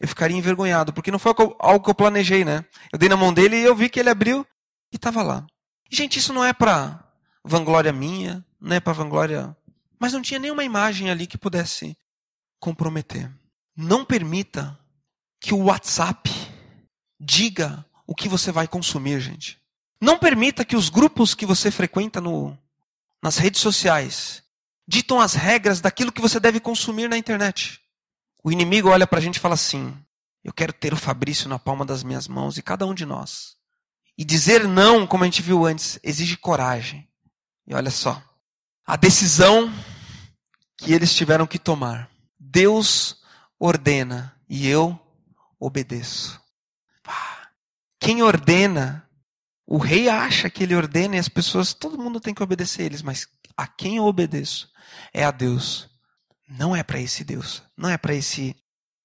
eu ficaria envergonhado, porque não foi algo que eu planejei, né? Eu dei na mão dele e eu vi que ele abriu e estava lá. Gente, isso não é para vanglória minha, não é para vanglória. Mas não tinha nenhuma imagem ali que pudesse comprometer. Não permita que o WhatsApp diga o que você vai consumir, gente. Não permita que os grupos que você frequenta no, nas redes sociais ditam as regras daquilo que você deve consumir na internet. O inimigo olha para a gente e fala assim: Eu quero ter o Fabrício na palma das minhas mãos e cada um de nós. E dizer não, como a gente viu antes, exige coragem. E olha só, a decisão que eles tiveram que tomar. Deus ordena e eu obedeço. Quem ordena, o rei acha que ele ordena e as pessoas, todo mundo tem que obedecer a eles, mas a quem eu obedeço é a Deus. Não é para esse Deus, não é para esse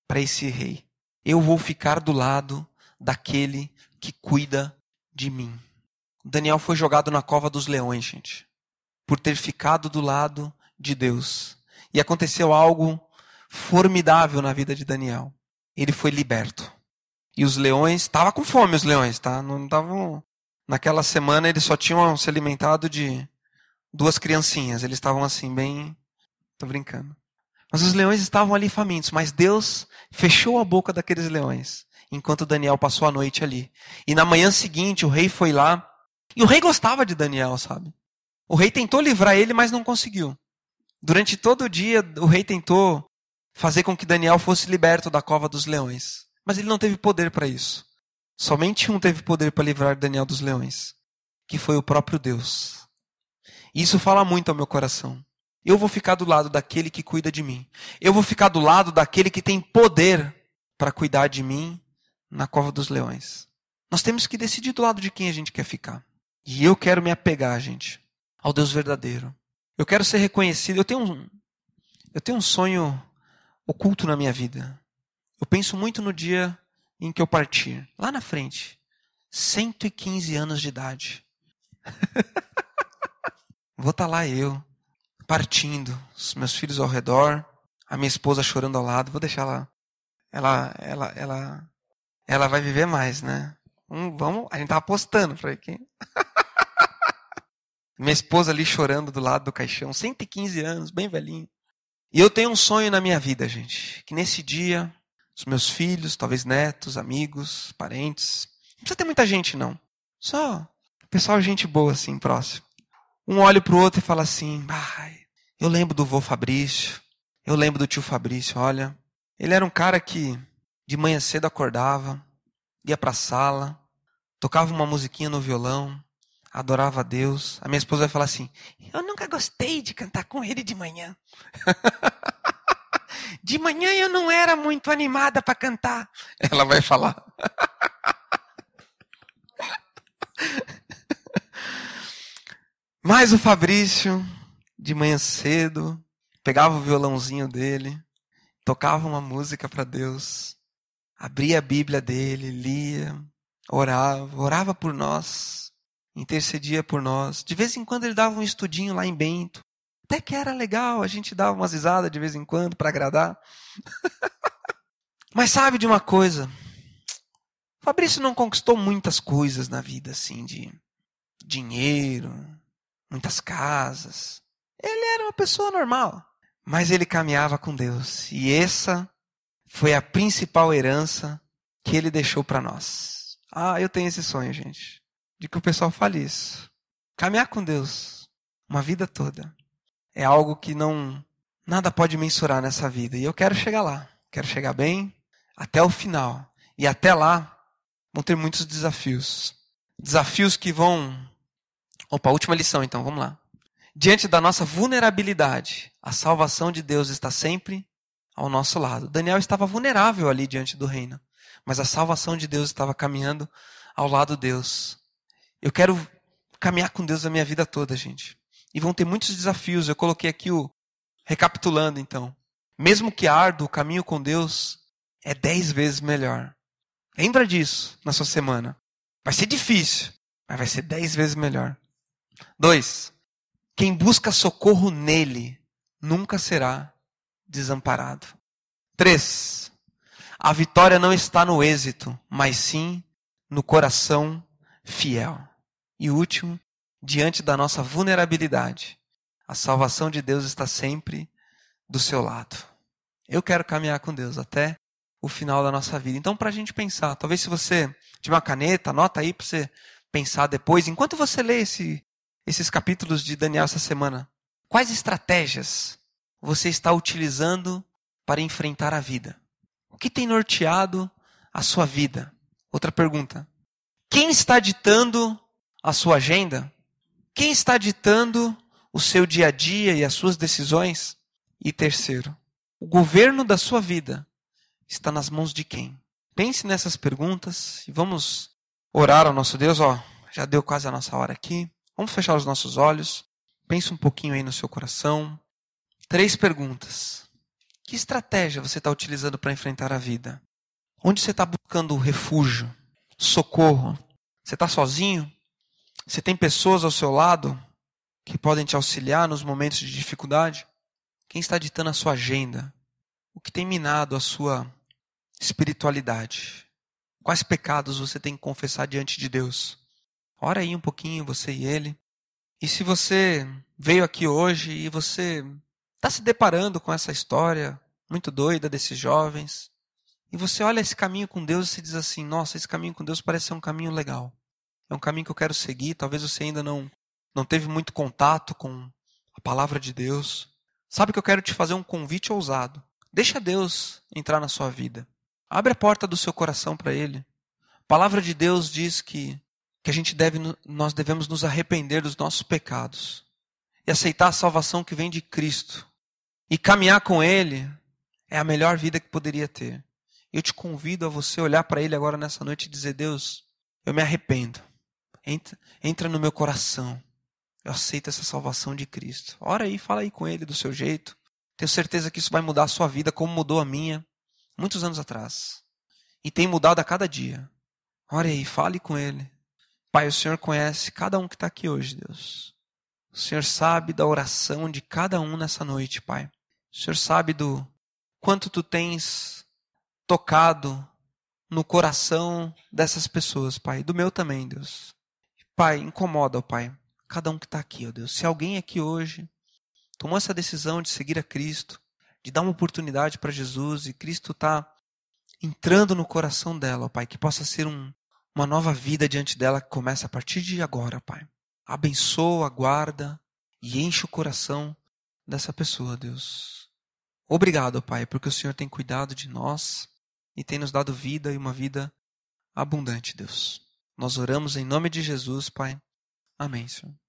para esse rei. Eu vou ficar do lado daquele que cuida de mim. Daniel foi jogado na cova dos leões, gente, por ter ficado do lado de Deus. E aconteceu algo formidável na vida de Daniel. Ele foi liberto. E os leões, estava com fome os leões, tá? Não estavam naquela semana eles só tinham se alimentado de duas criancinhas. Eles estavam assim bem, tô brincando. Mas os leões estavam ali famintos, mas Deus fechou a boca daqueles leões enquanto Daniel passou a noite ali. E na manhã seguinte, o rei foi lá. E o rei gostava de Daniel, sabe? O rei tentou livrar ele, mas não conseguiu. Durante todo o dia, o rei tentou fazer com que Daniel fosse liberto da cova dos leões. Mas ele não teve poder para isso. Somente um teve poder para livrar Daniel dos leões, que foi o próprio Deus. E isso fala muito ao meu coração. Eu vou ficar do lado daquele que cuida de mim. Eu vou ficar do lado daquele que tem poder para cuidar de mim na cova dos leões. Nós temos que decidir do lado de quem a gente quer ficar. E eu quero me apegar, gente, ao Deus verdadeiro. Eu quero ser reconhecido. Eu tenho um, eu tenho um sonho oculto na minha vida. Eu penso muito no dia em que eu partir, lá na frente. 115 anos de idade. Vou estar tá lá eu, partindo, os meus filhos ao redor, a minha esposa chorando ao lado. Vou deixar ela, ela, ela, ela ela vai viver mais, né? Um, vamos, a gente tá apostando para quem. minha esposa ali chorando do lado do caixão, 115 anos, bem velhinho. E eu tenho um sonho na minha vida, gente, que nesse dia os meus filhos, talvez netos, amigos, parentes, não precisa ter muita gente não. Só pessoal gente boa assim, próximo. Um olha pro outro e fala assim: eu lembro do vô Fabrício, eu lembro do tio Fabrício, olha, ele era um cara que de manhã cedo acordava, ia para a sala, tocava uma musiquinha no violão, adorava a Deus. A minha esposa vai falar assim: Eu nunca gostei de cantar com ele de manhã. de manhã eu não era muito animada para cantar. Ela vai falar. Mas o Fabrício, de manhã cedo, pegava o violãozinho dele, tocava uma música para Deus abria a Bíblia dele, lia, orava, orava por nós, intercedia por nós. De vez em quando ele dava um estudinho lá em Bento. Até que era legal, a gente dava umas risadas de vez em quando para agradar. Mas sabe de uma coisa? Fabrício não conquistou muitas coisas na vida, assim, de dinheiro, muitas casas. Ele era uma pessoa normal. Mas ele caminhava com Deus. E essa foi a principal herança que ele deixou para nós. Ah, eu tenho esse sonho, gente, de que o pessoal fale isso. Caminhar com Deus uma vida toda é algo que não nada pode mensurar nessa vida. E eu quero chegar lá. Quero chegar bem até o final. E até lá vão ter muitos desafios. Desafios que vão Opa, última lição então, vamos lá. Diante da nossa vulnerabilidade, a salvação de Deus está sempre ao nosso lado. Daniel estava vulnerável ali diante do reino, mas a salvação de Deus estava caminhando ao lado de Deus. Eu quero caminhar com Deus a minha vida toda, gente. E vão ter muitos desafios. Eu coloquei aqui o recapitulando então. Mesmo que árduo, o caminho com Deus é dez vezes melhor. Lembra disso na sua semana. Vai ser difícil, mas vai ser dez vezes melhor. Dois, quem busca socorro nele nunca será desamparado. Três, a vitória não está no êxito, mas sim no coração fiel. E último, diante da nossa vulnerabilidade, a salvação de Deus está sempre do seu lado. Eu quero caminhar com Deus até o final da nossa vida. Então, para a gente pensar, talvez se você tiver uma caneta, anota aí para você pensar depois, enquanto você lê esse, esses capítulos de Daniel essa semana, quais estratégias você está utilizando para enfrentar a vida? O que tem norteado a sua vida? Outra pergunta. Quem está ditando a sua agenda? Quem está ditando o seu dia a dia e as suas decisões? E terceiro, o governo da sua vida está nas mãos de quem? Pense nessas perguntas e vamos orar ao nosso Deus. Ó, já deu quase a nossa hora aqui. Vamos fechar os nossos olhos. Pense um pouquinho aí no seu coração. Três perguntas. Que estratégia você está utilizando para enfrentar a vida? Onde você está buscando refúgio, socorro? Você está sozinho? Você tem pessoas ao seu lado que podem te auxiliar nos momentos de dificuldade? Quem está ditando a sua agenda? O que tem minado a sua espiritualidade? Quais pecados você tem que confessar diante de Deus? Ora aí um pouquinho, você e ele. E se você veio aqui hoje e você está se deparando com essa história muito doida desses jovens, e você olha esse caminho com Deus e se diz assim: nossa, esse caminho com Deus parece ser um caminho legal. É um caminho que eu quero seguir. Talvez você ainda não, não teve muito contato com a palavra de Deus. Sabe que eu quero te fazer um convite ousado. Deixa Deus entrar na sua vida. Abre a porta do seu coração para Ele. A palavra de Deus diz que, que a gente deve, nós devemos nos arrepender dos nossos pecados e aceitar a salvação que vem de Cristo. E caminhar com Ele é a melhor vida que poderia ter. Eu te convido a você olhar para Ele agora nessa noite e dizer: Deus, eu me arrependo. Entra, entra no meu coração. Eu aceito essa salvação de Cristo. Ora aí, fala aí com Ele do seu jeito. Tenho certeza que isso vai mudar a sua vida como mudou a minha muitos anos atrás. E tem mudado a cada dia. Ore aí, fale com Ele. Pai, o Senhor conhece cada um que está aqui hoje, Deus. O Senhor sabe da oração de cada um nessa noite, Pai. O Senhor sabe do quanto tu tens tocado no coração dessas pessoas, Pai. Do meu também, Deus. Pai, incomoda, ó Pai, cada um que está aqui, ó Deus. Se alguém aqui hoje tomou essa decisão de seguir a Cristo, de dar uma oportunidade para Jesus e Cristo está entrando no coração dela, ó Pai, que possa ser um, uma nova vida diante dela que começa a partir de agora, Pai. Abençoa, guarda e enche o coração dessa pessoa, Deus. Obrigado, Pai, porque o Senhor tem cuidado de nós e tem nos dado vida e uma vida abundante, Deus. Nós oramos em nome de Jesus, Pai. Amém, Senhor.